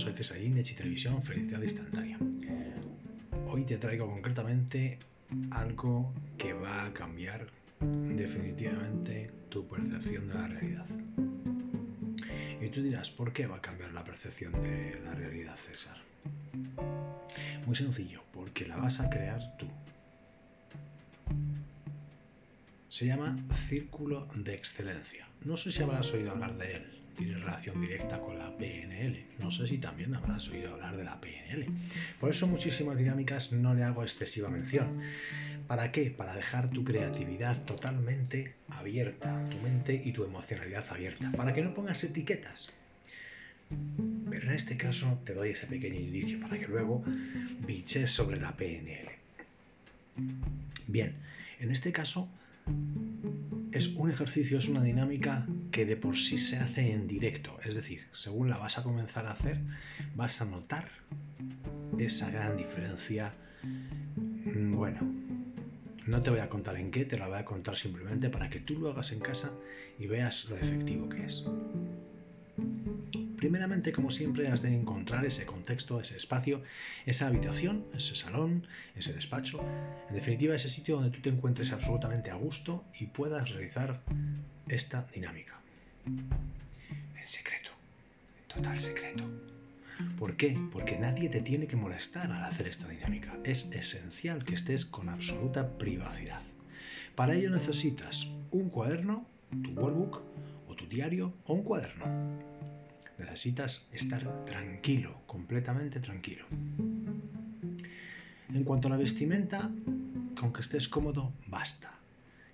soy Cesarín de Televisión, Felicidad Instantánea. Hoy te traigo concretamente algo que va a cambiar definitivamente tu percepción de la realidad. Y tú dirás, ¿por qué va a cambiar la percepción de la realidad, César? Muy sencillo, porque la vas a crear tú. Se llama Círculo de Excelencia. No sé si habrás oído hablar de él. Tiene relación directa con la PNL. No sé si también habrás oído hablar de la PNL. Por eso muchísimas dinámicas no le hago excesiva mención. ¿Para qué? Para dejar tu creatividad totalmente abierta, tu mente y tu emocionalidad abierta, para que no pongas etiquetas. Pero en este caso te doy ese pequeño indicio para que luego biches sobre la PNL. Bien, en este caso es un ejercicio, es una dinámica que de por sí se hace en directo. Es decir, según la vas a comenzar a hacer, vas a notar esa gran diferencia. Mm, bueno, no te voy a contar en qué, te la voy a contar simplemente para que tú lo hagas en casa y veas lo efectivo que es. Primeramente, como siempre, has de encontrar ese contexto, ese espacio, esa habitación, ese salón, ese despacho, en definitiva ese sitio donde tú te encuentres absolutamente a gusto y puedas realizar esta dinámica. En secreto, en total secreto. ¿Por qué? Porque nadie te tiene que molestar al hacer esta dinámica. Es esencial que estés con absoluta privacidad. Para ello necesitas un cuaderno, tu workbook o tu diario o un cuaderno Necesitas estar tranquilo, completamente tranquilo. En cuanto a la vestimenta, con que estés cómodo, basta.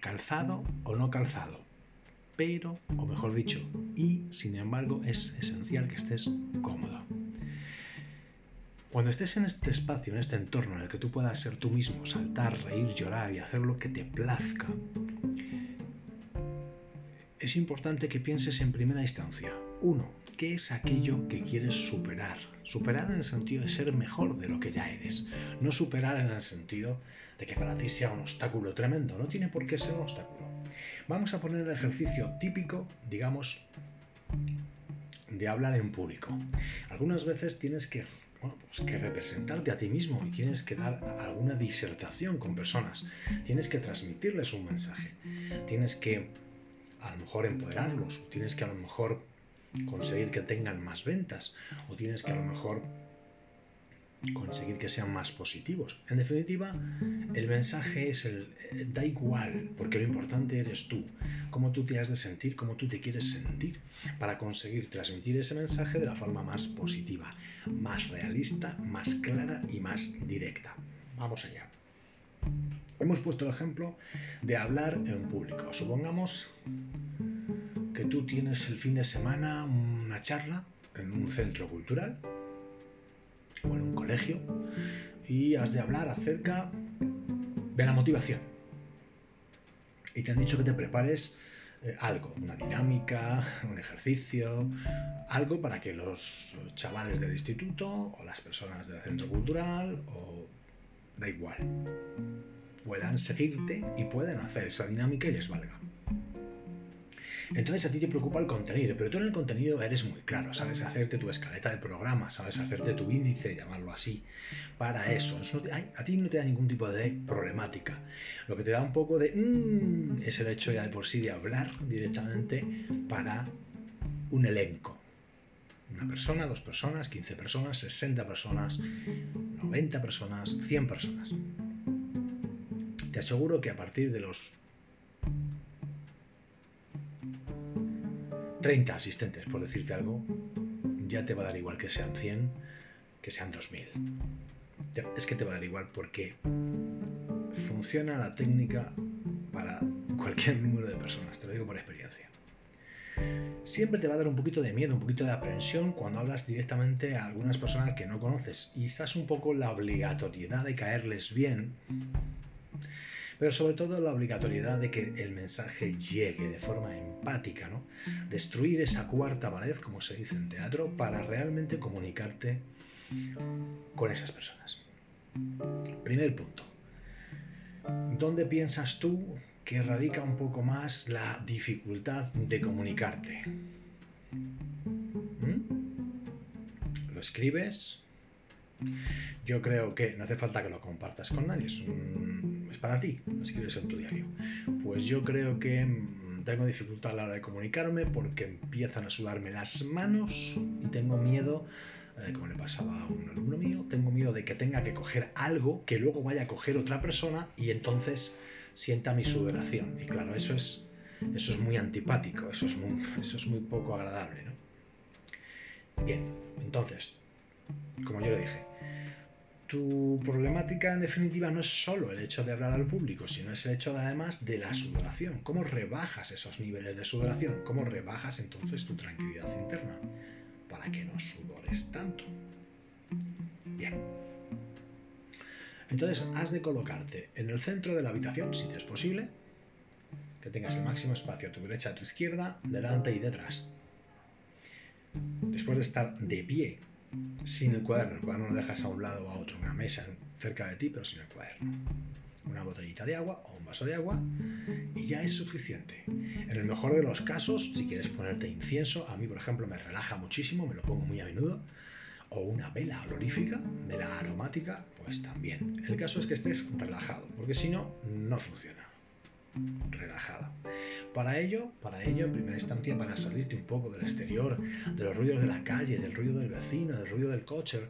Calzado o no calzado. Pero, o mejor dicho, y sin embargo es esencial que estés cómodo. Cuando estés en este espacio, en este entorno en el que tú puedas ser tú mismo, saltar, reír, llorar y hacer lo que te plazca, es importante que pienses en primera instancia. Uno, ¿qué es aquello que quieres superar? Superar en el sentido de ser mejor de lo que ya eres. No superar en el sentido de que para ti sea un obstáculo tremendo. No tiene por qué ser un obstáculo. Vamos a poner el ejercicio típico, digamos, de hablar en público. Algunas veces tienes que pues que representarte a ti mismo y tienes que dar alguna disertación con personas. Tienes que transmitirles un mensaje. Tienes que a lo mejor empoderarlos, tienes que a lo mejor conseguir que tengan más ventas, o tienes que a lo mejor conseguir que sean más positivos. En definitiva, el mensaje es el eh, da igual, porque lo importante eres tú, cómo tú te has de sentir, cómo tú te quieres sentir, para conseguir transmitir ese mensaje de la forma más positiva, más realista, más clara y más directa. Vamos allá. Hemos puesto el ejemplo de hablar en público. Supongamos tú tienes el fin de semana una charla en un centro cultural o en un colegio y has de hablar acerca de la motivación. Y te han dicho que te prepares eh, algo, una dinámica, un ejercicio, algo para que los chavales del instituto o las personas del centro cultural o da igual puedan seguirte y puedan hacer esa dinámica y les valga. Entonces a ti te preocupa el contenido, pero tú en el contenido eres muy claro, sabes hacerte tu escaleta de programa, sabes hacerte tu índice, llamarlo así, para eso. a ti no te da ningún tipo de problemática. Lo que te da un poco de... Mm, es el hecho ya de por sí de hablar directamente para un elenco. Una persona, dos personas, 15 personas, 60 personas, 90 personas, 100 personas. Te aseguro que a partir de los 30 asistentes, por decirte algo, ya te va a dar igual que sean 100, que sean 2000. Es que te va a dar igual porque funciona la técnica para cualquier número de personas, te lo digo por experiencia. Siempre te va a dar un poquito de miedo, un poquito de aprensión cuando hablas directamente a algunas personas que no conoces y estás un poco la obligatoriedad de caerles bien pero sobre todo la obligatoriedad de que el mensaje llegue de forma empática, ¿no? Destruir esa cuarta pared, como se dice en teatro, para realmente comunicarte con esas personas. Primer punto. ¿Dónde piensas tú que radica un poco más la dificultad de comunicarte. ¿Mm? Lo escribes. Yo creo que no hace falta que lo compartas con nadie, es, es para ti, escribes en tu diario. Pues yo creo que mm, tengo dificultad a la hora de comunicarme porque empiezan a sudarme las manos y tengo miedo eh, como le pasaba a un alumno mío, tengo miedo de que tenga que coger algo que luego vaya a coger otra persona y entonces sienta mi sudoración. Y claro, eso es, eso es muy antipático, eso es muy, eso es muy poco agradable. ¿no? Bien, entonces, como yo le dije, tu problemática en definitiva no es solo el hecho de hablar al público, sino es el hecho además de la sudoración. ¿Cómo rebajas esos niveles de sudoración? ¿Cómo rebajas entonces tu tranquilidad interna? Para que no sudores tanto. Bien. Entonces has de colocarte en el centro de la habitación, si te es posible, que tengas el máximo espacio a tu derecha, a tu izquierda, delante y detrás. Después de estar de pie, sin el cuaderno, el cuaderno lo dejas a un lado o a otro, una mesa cerca de ti, pero sin el cuaderno. Una botellita de agua o un vaso de agua y ya es suficiente. En el mejor de los casos, si quieres ponerte incienso, a mí por ejemplo me relaja muchísimo, me lo pongo muy a menudo, o una vela olorífica, vela aromática, pues también. El caso es que estés relajado, porque si no, no funciona. Relajado. Para ello, para ello, en primera instancia, para salirte un poco del exterior, de los ruidos de la calle, del ruido del vecino, del ruido del coche,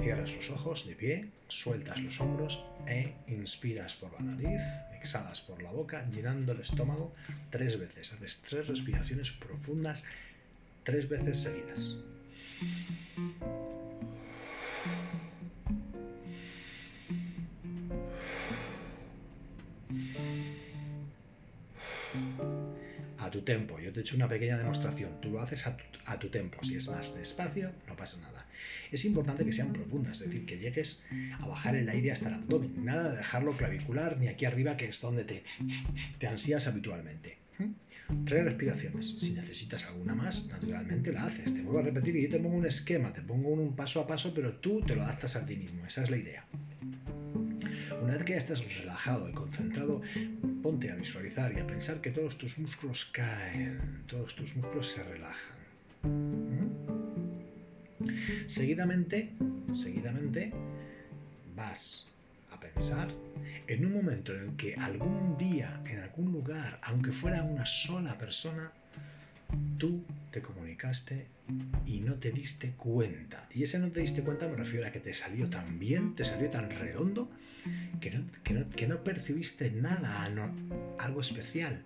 cierras los ojos de pie, sueltas los hombros e inspiras por la nariz, exhalas por la boca, llenando el estómago tres veces. Haces tres respiraciones profundas, tres veces seguidas. Tempo. Yo te he hecho una pequeña demostración. Tú lo haces a tu, a tu tempo. Si es más despacio, no pasa nada. Es importante que sean profundas, es decir, que llegues a bajar el aire hasta el abdomen. Nada de dejarlo clavicular ni aquí arriba, que es donde te, te ansías habitualmente. Tres respiraciones. Si necesitas alguna más, naturalmente la haces. Te vuelvo a repetir que yo te pongo un esquema, te pongo un paso a paso, pero tú te lo adaptas a ti mismo. Esa es la idea. Una vez que ya estás relajado y concentrado, ponte a visualizar y a pensar que todos tus músculos caen, todos tus músculos se relajan. Seguidamente, seguidamente, vas a pensar en un momento en el que algún día, en algún lugar, aunque fuera una sola persona, tú te comunicaste y no te diste cuenta. Y ese no te diste cuenta me refiero a que te salió tan bien, te salió tan redondo, que no, que no, percibiste nada, algo especial,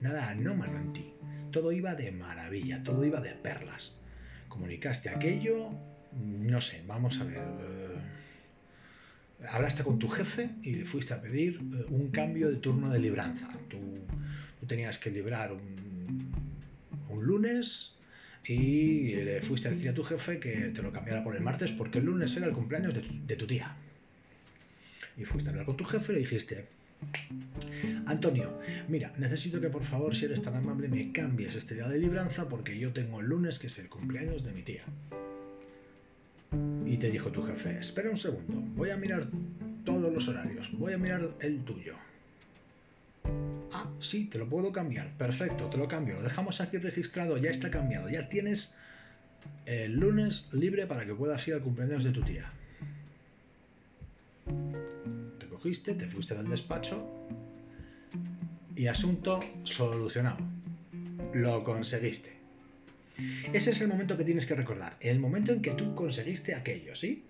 nada anómalo en ti. Todo iba de maravilla, todo iba de perlas. Comunicaste aquello, no sé, vamos a ver. Eh, hablaste con tu jefe y le fuiste a pedir eh, un cambio de turno de libranza. Tú, tenías que librar un, un, lunes y le fuiste a decir a tu jefe que te lo cambiara por el martes porque el lunes era el cumpleaños de tu, tía. Y fuiste a hablar con tu jefe y le dijiste, Antonio, mira, necesito que por favor, si eres tan amable, me cambies este día de libranza porque yo tengo el lunes que es el cumpleaños de mi tía. Y te dijo tu jefe, espera un segundo, voy a mirar todos los horarios, voy a mirar el tuyo. Ah, sí, te lo puedo cambiar. Perfecto, te lo cambio. Lo dejamos aquí registrado, ya está cambiado. Ya tienes el lunes libre para que puedas ir al cumpleaños de tu tía. Te cogiste, te fuiste del despacho y asunto solucionado. Lo conseguiste. Ese es el momento que tienes que recordar, el momento en que tú conseguiste aquello, ¿sí?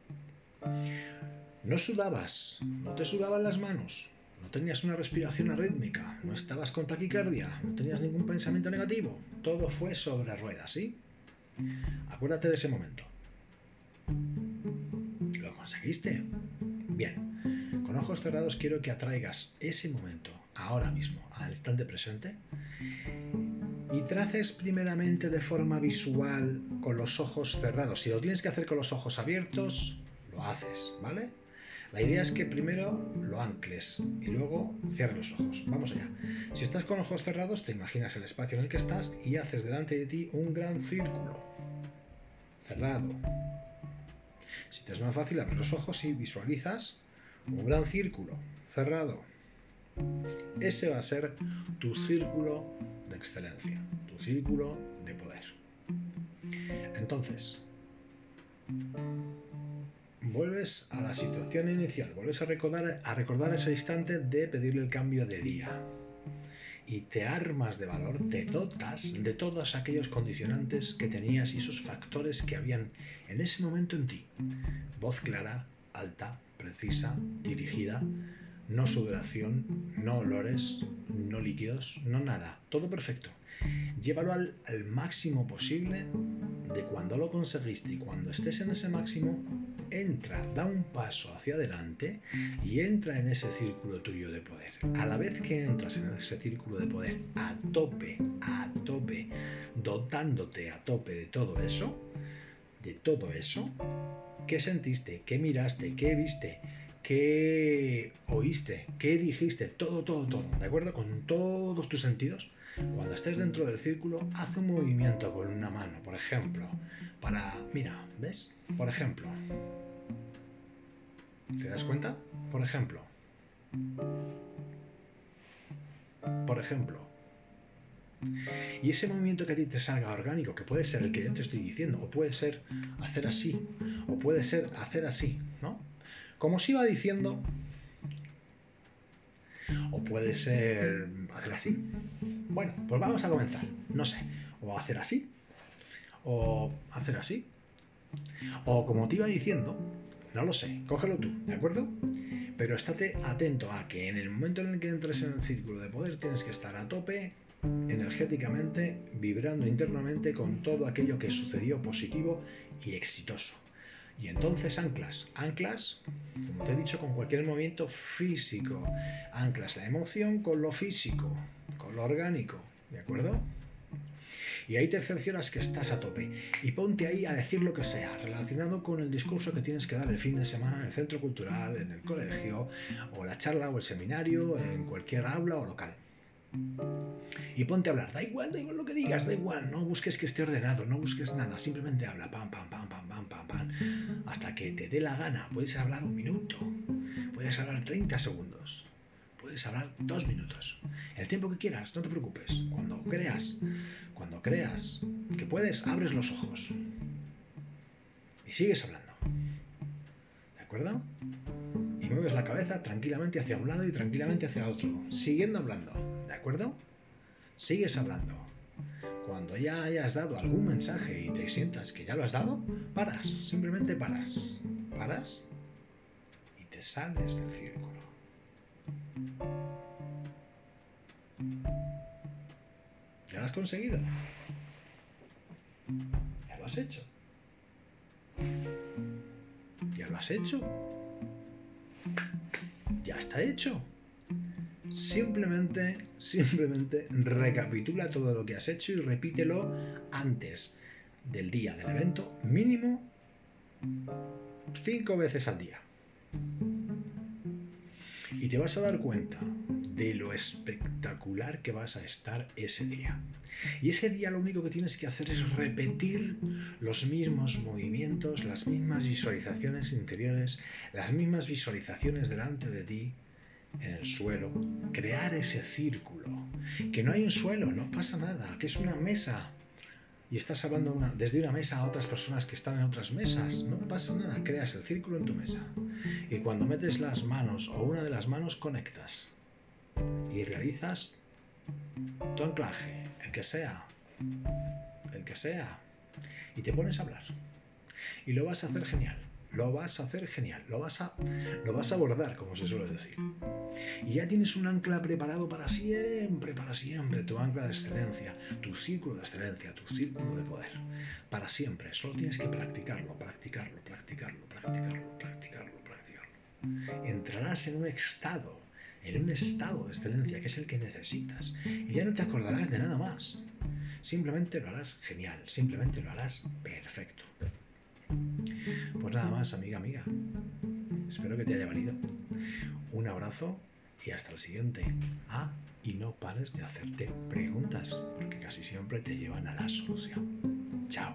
No sudabas, no te sudaban las manos, no tenías una respiración arrítmica, no estabas con taquicardia, no tenías ningún pensamiento negativo, todo fue sobre ruedas, ¿sí? Acuérdate de ese momento. ¿Lo conseguiste? Bien, con ojos cerrados quiero que atraigas ese momento, ahora mismo, al instante presente, y traces primeramente de forma visual con los ojos cerrados. Si lo tienes que hacer con los ojos abiertos, lo haces, ¿vale? La idea es que primero lo ancles y luego cierres los ojos. Vamos allá. Si estás con ojos cerrados, te imaginas el espacio en el que estás y haces delante de ti un gran círculo. Cerrado. Si te es más fácil, abres los ojos y visualizas un gran círculo. Cerrado. Ese va a ser tu círculo de excelencia, tu círculo de poder. Entonces, vuelves a la situación inicial, vuelves a recordar, a recordar ese instante de pedirle el cambio de día. Y te armas de valor, te dotas de todos aquellos condicionantes que tenías y esos factores que habían en ese momento en ti. Voz clara, alta, precisa, dirigida, no sudoración, no olores, no líquidos, no nada, todo perfecto. Llévalo al, máximo posible de cuando lo conseguiste y cuando estés en ese máximo, entra, da un paso hacia adelante y entra en ese círculo tuyo de poder. A la vez que entras en ese círculo de poder a tope, a tope, dotándote a tope de todo eso, de todo eso, ¿qué sentiste? ¿Qué miraste? ¿Qué viste? ¿Qué oíste? ¿Qué dijiste? Todo, todo, todo. ¿De acuerdo? Con todos tus sentidos. Cuando estés dentro del círculo, haz un movimiento con una mano, por ejemplo, para... Mira, ¿ves? Por ejemplo. ¿Te das cuenta? Por ejemplo. Por ejemplo. Y ese movimiento que a ti te salga orgánico, que puede ser el que yo te estoy diciendo, o puede ser hacer así, o puede ser hacer así, ¿no? Como os iba diciendo, o puede ser hacer así. Bueno, pues vamos a comenzar. No sé, o hacer así, o hacer así. O como te iba diciendo, no lo sé, cógelo tú, ¿de acuerdo? Pero estate atento a que en el momento en el que entres en el círculo de poder tienes que estar a tope energéticamente, vibrando internamente con todo aquello que sucedió positivo y exitoso. Y entonces anclas, anclas, como te he dicho, con cualquier movimiento físico. Anclas la emoción con lo físico, con lo orgánico, ¿de acuerdo? Y ahí te cercioras que estás a tope. Y ponte ahí a decir lo que sea, relacionado con el discurso que tienes que dar el fin de semana en el centro cultural, en el colegio, o la charla o el seminario, en cualquier aula o local. Y ponte a hablar, da igual, da igual lo que digas, da igual, no busques que esté ordenado, no busques nada, simplemente habla, pam, pam, pam, pam, pam, pam, pam, hasta que te dé la gana. Puedes hablar un minuto, puedes hablar 30 segundos, puedes hablar dos minutos, el tiempo que quieras, no te preocupes. Cuando creas, cuando creas que puedes, abres los ojos y sigues hablando. ¿De acuerdo? Y mueves la cabeza tranquilamente hacia un lado y tranquilamente hacia otro, siguiendo hablando. ¿De acuerdo? Sigues hablando. Cuando ya hayas dado algún mensaje y te sientas que ya lo has dado, paras, simplemente paras. Paras y te sales del círculo. ¿Ya lo has conseguido? ¿Ya lo has hecho? ¿Ya lo has hecho? Ya está hecho. Simplemente, simplemente recapitula todo lo que has hecho y repítelo antes del día del evento, mínimo cinco veces al día. Y te vas a dar cuenta de lo espectacular que vas a estar ese día. Y ese día lo único que tienes que hacer es repetir los mismos movimientos, las mismas visualizaciones interiores, las mismas visualizaciones delante de ti, en el suelo, crear ese círculo. Que no hay un suelo, no pasa nada, que es una mesa. Y estás hablando desde una mesa a otras personas que están en otras mesas. No pasa nada, creas el círculo en tu mesa. Y cuando metes las manos o una de las manos, conectas. Y realizas tu anclaje, el que sea. El que sea. Y te pones a hablar. Y lo vas a hacer genial lo vas a hacer genial, lo vas a, lo vas a abordar, como se suele decir. Y ya tienes un ancla preparado para siempre, para siempre, tu ancla de excelencia, tu círculo de excelencia, tu círculo de poder, para siempre. Solo tienes que practicarlo, practicarlo, practicarlo, practicarlo, practicarlo, practicarlo. Entrarás en un estado, en un estado de excelencia que es el que necesitas. Y ya no te acordarás de nada más. Simplemente lo harás genial, simplemente lo harás perfecto. Pues nada más, amiga, amiga. Espero que te haya valido. Un abrazo y hasta el siguiente. Ah, y no pares de hacerte preguntas, porque casi siempre te llevan a la solución. Chao.